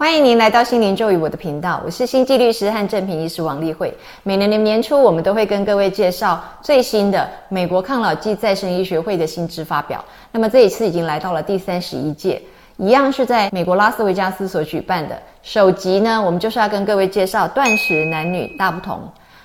欢迎您来到心灵咒语我的频道，我是心悸律师和正品医师王丽慧。每年的年初，我们都会跟各位介绍最新的美国抗老剂再生医学会的新知发表。那么这一次已经来到了第三十一届，一样是在美国拉斯维加斯所举办的。首集呢，我们就是要跟各位介绍断食男女大不同。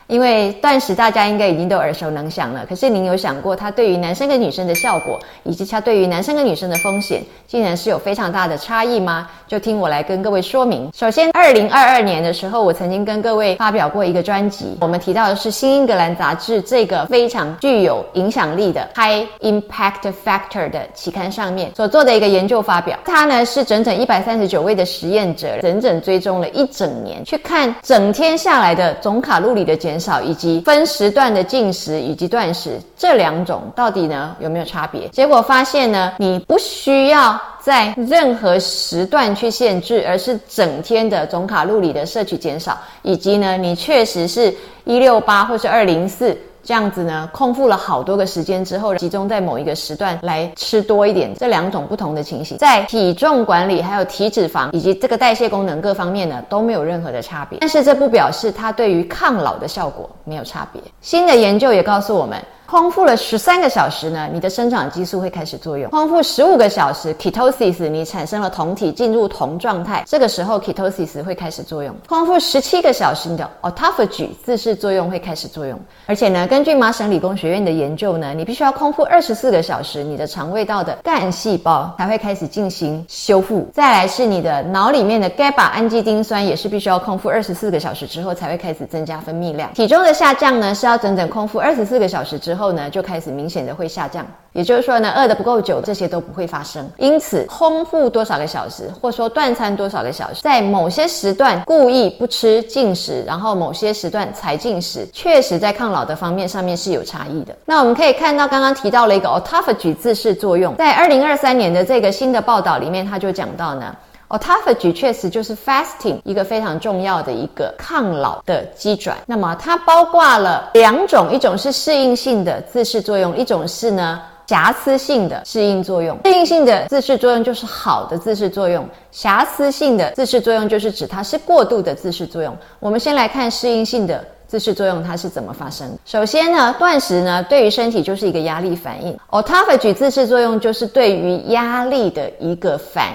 因为断食大家应该已经都耳熟能详了，可是您有想过它对于男生跟女生的效果，以及它对于男生跟女生的风险，竟然是有非常大的差异吗？就听我来跟各位说明。首先，二零二二年的时候，我曾经跟各位发表过一个专辑，我们提到的是《新英格兰杂志》这个非常具有影响力的 High Impact Factor 的期刊上面所做的一个研究发表。它呢是整整一百三十九位的实验者，整整追踪了一整年，去看整天下来的总卡路里的减。减少以及分时段的进食以及断食这两种到底呢有没有差别？结果发现呢，你不需要在任何时段去限制，而是整天的总卡路里的摄取减少，以及呢，你确实是一六八或是二零四。这样子呢，空腹了好多个时间之后，集中在某一个时段来吃多一点，这两种不同的情形，在体重管理、还有体脂肪以及这个代谢功能各方面呢，都没有任何的差别。但是这不表示它对于抗老的效果没有差别。新的研究也告诉我们。空腹了十三个小时呢，你的生长激素会开始作用。空腹十五个小时，ketosis，你产生了酮体进入酮状态，这个时候 ketosis 会开始作用。空腹十七个小时，你的 autophagy 自噬作用会开始作用。而且呢，根据麻省理工学院的研究呢，你必须要空腹二十四个小时，你的肠胃道的干细胞才会开始进行修复。再来是你的脑里面的 GABA 氨基丁酸也是必须要空腹二十四个小时之后才会开始增加分泌量。体重的下降呢，是要整整空腹二十四个小时之。呢，就开始明显的会下降，也就是说呢，饿得不够久，这些都不会发生。因此，空腹多少个小时，或者说断餐多少个小时，在某些时段故意不吃进食，然后某些时段才进食，确实在抗老的方面上面是有差异的。那我们可以看到，刚刚提到了一个 autophagy 自噬作用，在二零二三年的这个新的报道里面，他就讲到呢。Autophagy 确实就是 fasting 一个非常重要的一个抗老的机转。那么它包括了两种，一种是适应性的自噬作用，一种是呢瑕疵性的适应作用。适应性的自噬作用就是好的自噬作用，瑕疵性的自噬作用就是指它是过度的自噬作用。我们先来看适应性的自噬作用它是怎么发生。首先呢，断食呢对于身体就是一个压力反应。Autophagy 自噬作用就是对于压力的一个反。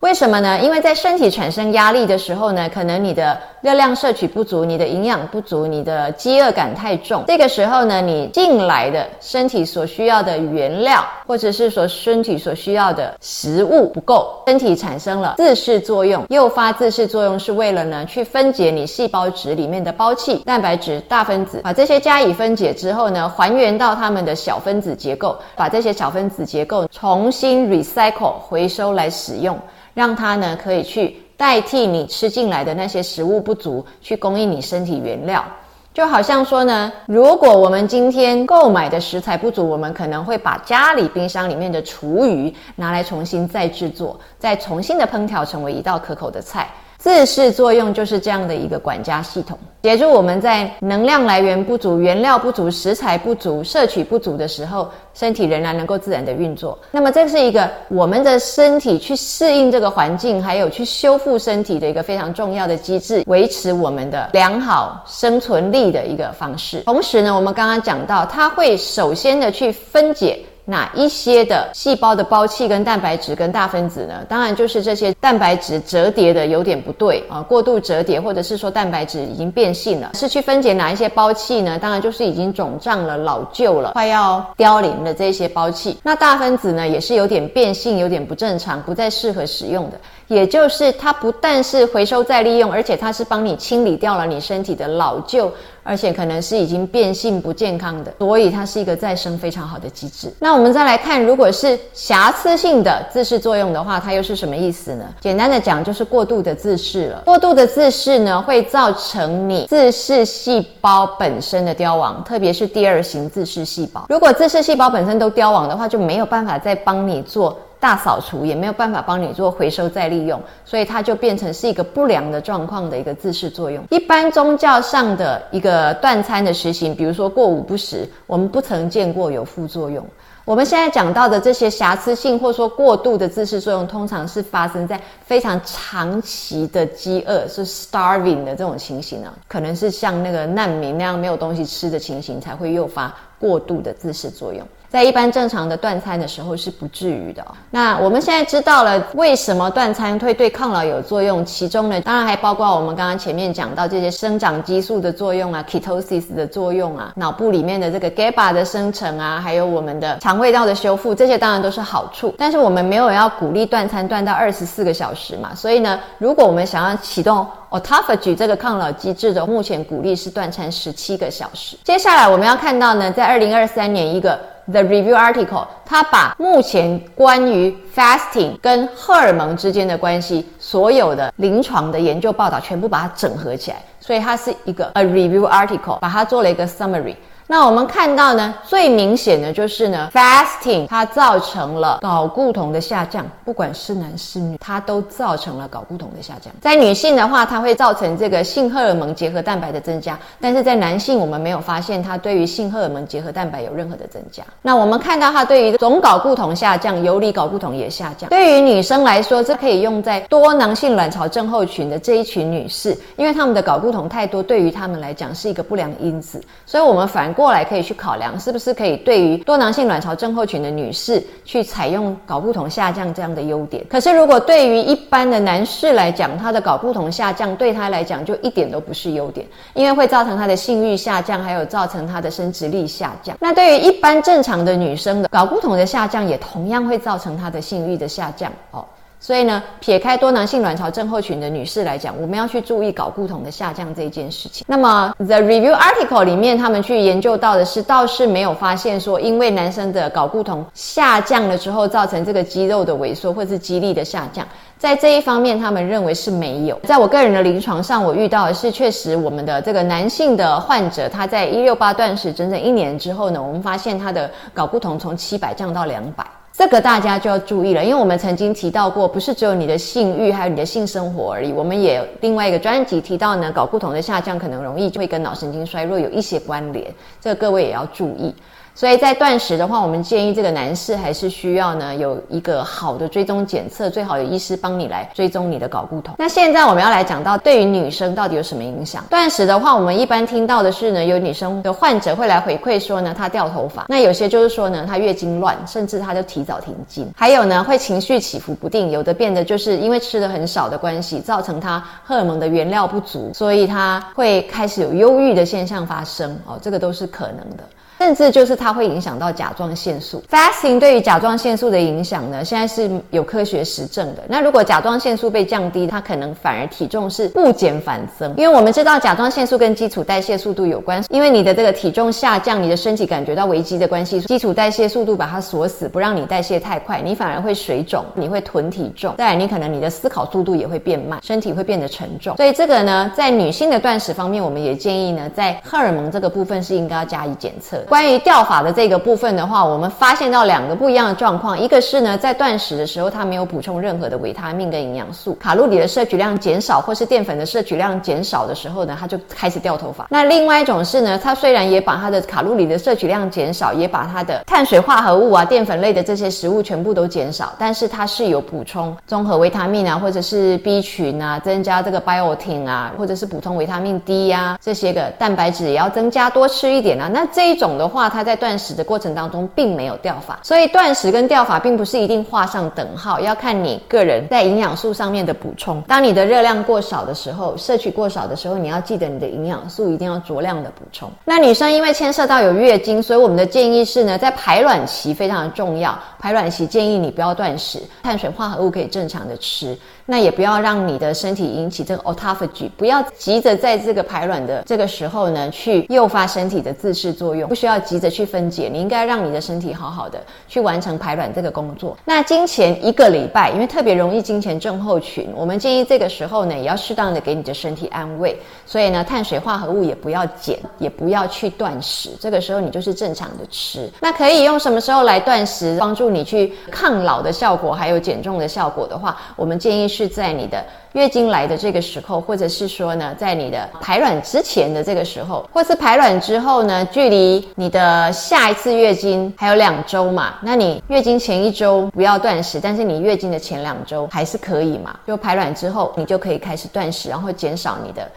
为什么呢？因为在身体产生压力的时候呢，可能你的热量摄取不足，你的营养不足，你的饥饿感太重。这个时候呢，你进来的身体所需要的原料，或者是说身体所需要的食物不够，身体产生了自噬作用。诱发自噬作用是为了呢，去分解你细胞质里面的胞器、蛋白质、大分子，把这些加以分解之后呢，还原到它们的小分子结构，把这些小分子结构重新 recycle 回收来使用。让它呢可以去代替你吃进来的那些食物不足，去供应你身体原料。就好像说呢，如果我们今天购买的食材不足，我们可能会把家里冰箱里面的厨余拿来重新再制作，再重新的烹调成为一道可口的菜。自噬作用就是这样的一个管家系统，协助我们在能量来源不足、原料不足、食材不足、摄取不足的时候，身体仍然能够自然的运作。那么，这是一个我们的身体去适应这个环境，还有去修复身体的一个非常重要的机制，维持我们的良好生存力的一个方式。同时呢，我们刚刚讲到，它会首先的去分解。哪一些的细胞的胞器跟蛋白质跟大分子呢？当然就是这些蛋白质折叠的有点不对啊，过度折叠，或者是说蛋白质已经变性了。是去分解哪一些胞器呢？当然就是已经肿胀了、老旧了、快要凋零的这些胞器。那大分子呢，也是有点变性、有点不正常、不再适合使用的。也就是它不但是回收再利用，而且它是帮你清理掉了你身体的老旧。而且可能是已经变性不健康的，所以它是一个再生非常好的机制。那我们再来看，如果是瑕疵性的自噬作用的话，它又是什么意思呢？简单的讲，就是过度的自噬了。过度的自噬呢，会造成你自噬细胞本身的凋亡，特别是第二型自噬细胞。如果自噬细胞本身都凋亡的话，就没有办法再帮你做。大扫除也没有办法帮你做回收再利用，所以它就变成是一个不良的状况的一个自噬作用。一般宗教上的一个断餐的实行，比如说过午不食，我们不曾见过有副作用。我们现在讲到的这些瑕疵性或说过度的自噬作用，通常是发生在非常长期的饥饿，是 starving 的这种情形啊，可能是像那个难民那样没有东西吃的情形，才会诱发过度的自噬作用。在一般正常的断餐的时候是不至于的。那我们现在知道了为什么断餐会对抗老有作用，其中呢，当然还包括我们刚刚前面讲到这些生长激素的作用啊，ketosis 的作用啊，脑部里面的这个 GABA 的生成啊，还有我们的肠胃道的修复，这些当然都是好处。但是我们没有要鼓励断餐断到二十四个小时嘛，所以呢，如果我们想要启动 autophagy 这个抗老机制的，目前鼓励是断餐十七个小时。接下来我们要看到呢，在二零二三年一个。The review article，它把目前关于 fasting 跟荷尔蒙之间的关系，所有的临床的研究报道全部把它整合起来，所以它是一个 a review article，把它做了一个 summary。那我们看到呢，最明显的就是呢，fasting 它造成了睾固酮的下降，不管是男是女，它都造成了睾固酮的下降。在女性的话，它会造成这个性荷尔蒙结合蛋白的增加，但是在男性，我们没有发现它对于性荷尔蒙结合蛋白有任何的增加。那我们看到它对于总睾固酮下降，游离睾固酮也下降。对于女生来说，这可以用在多囊性卵巢症候群的这一群女士，因为她们的睾固酮太多，对于她们来讲是一个不良因子，所以我们反。过来可以去考量，是不是可以对于多囊性卵巢症候群的女士去采用睾固酮下降这样的优点。可是如果对于一般的男士来讲，他的睾固酮下降对他来讲就一点都不是优点，因为会造成他的性欲下降，还有造成他的生殖力下降。那对于一般正常的女生的睾固酮的下降，也同样会造成她的性欲的下降哦。所以呢，撇开多囊性卵巢症候群的女士来讲，我们要去注意睾固酮的下降这一件事情。那么，the review article 里面他们去研究到的是，倒是没有发现说，因为男生的睾固酮下降了之后，造成这个肌肉的萎缩或是肌力的下降。在这一方面，他们认为是没有。在我个人的临床上，我遇到的是，确实我们的这个男性的患者，他在一六八断食整整一年之后呢，我们发现他的睾固酮从七百降到两百。这个大家就要注意了，因为我们曾经提到过，不是只有你的性欲，还有你的性生活而已。我们也另外一个专辑提到呢，睾固酮的下降可能容易就会跟脑神经衰弱有一些关联，这个各位也要注意。所以在断食的话，我们建议这个男士还是需要呢有一个好的追踪检测，最好有医师帮你来追踪你的睾固酮。那现在我们要来讲到对于女生到底有什么影响？断食的话，我们一般听到的是呢，有女生的患者会来回馈说呢，她掉头发。那有些就是说呢，她月经乱，甚至她就提早停经。还有呢，会情绪起伏不定，有的变得就是因为吃的很少的关系，造成她荷尔蒙的原料不足，所以她会开始有忧郁的现象发生。哦，这个都是可能的。甚至就是它会影响到甲状腺素。Fasting 对于甲状腺素的影响呢，现在是有科学实证的。那如果甲状腺素被降低，它可能反而体重是不减反增。因为我们知道甲状腺素跟基础代谢速度有关，因为你的这个体重下降，你的身体感觉到危机的关系，基础代谢速度把它锁死，不让你代谢太快，你反而会水肿，你会囤体重。再来，你可能你的思考速度也会变慢，身体会变得沉重。所以这个呢，在女性的断食方面，我们也建议呢，在荷尔蒙这个部分是应该要加以检测。关于掉发的这个部分的话，我们发现到两个不一样的状况，一个是呢，在断食的时候，它没有补充任何的维他命跟营养素，卡路里的摄取量减少，或是淀粉的摄取量减少的时候呢，它就开始掉头发。那另外一种是呢，它虽然也把它的卡路里的摄取量减少，也把它的碳水化合物啊、淀粉类的这些食物全部都减少，但是它是有补充综合维他命啊，或者是 B 群啊，增加这个 biotin 啊，或者是补充维他命 D 呀，这些个蛋白质也要增加多吃一点啊。那这一种的话，它在断食的过程当中并没有掉发，所以断食跟掉发并不是一定画上等号，要看你个人在营养素上面的补充。当你的热量过少的时候，摄取过少的时候，你要记得你的营养素一定要酌量的补充。那女生因为牵涉到有月经，所以我们的建议是呢，在排卵期非常的重要，排卵期建议你不要断食，碳水化合物可以正常的吃。那也不要让你的身体引起这个 autophagy，不要急着在这个排卵的这个时候呢，去诱发身体的自噬作用，不需要急着去分解，你应该让你的身体好好的去完成排卵这个工作。那经前一个礼拜，因为特别容易经前症候群，我们建议这个时候呢，也要适当的给你的身体安慰，所以呢，碳水化合物也不要减，也不要去断食，这个时候你就是正常的吃。那可以用什么时候来断食，帮助你去抗老的效果，还有减重的效果的话，我们建议。是在你的月经来的这个时候，或者是说呢，在你的排卵之前的这个时候，或是排卵之后呢，距离你的下一次月经还有两周嘛？那你月经前一周不要断食，但是你月经的前两周还是可以嘛？就排卵之后，你就可以开始断食，然后减少你的。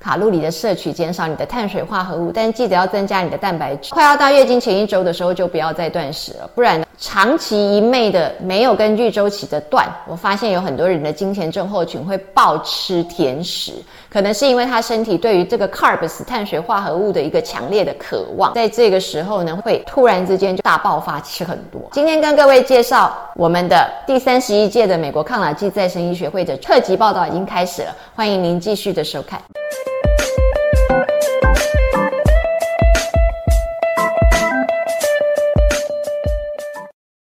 卡路里的摄取，减少你的碳水化合物，但记得要增加你的蛋白质。快要到月经前一周的时候，就不要再断食了，不然长期一昧的没有根据周期的断，我发现有很多人的经前症候群会暴吃甜食，可能是因为他身体对于这个 carbs 碳水化合物的一个强烈的渴望，在这个时候呢，会突然之间就大爆发，吃很多。今天跟各位介绍我们的第三十一届的美国抗老剂再生医学会的特辑报道已经开始了，欢迎您继续的收看。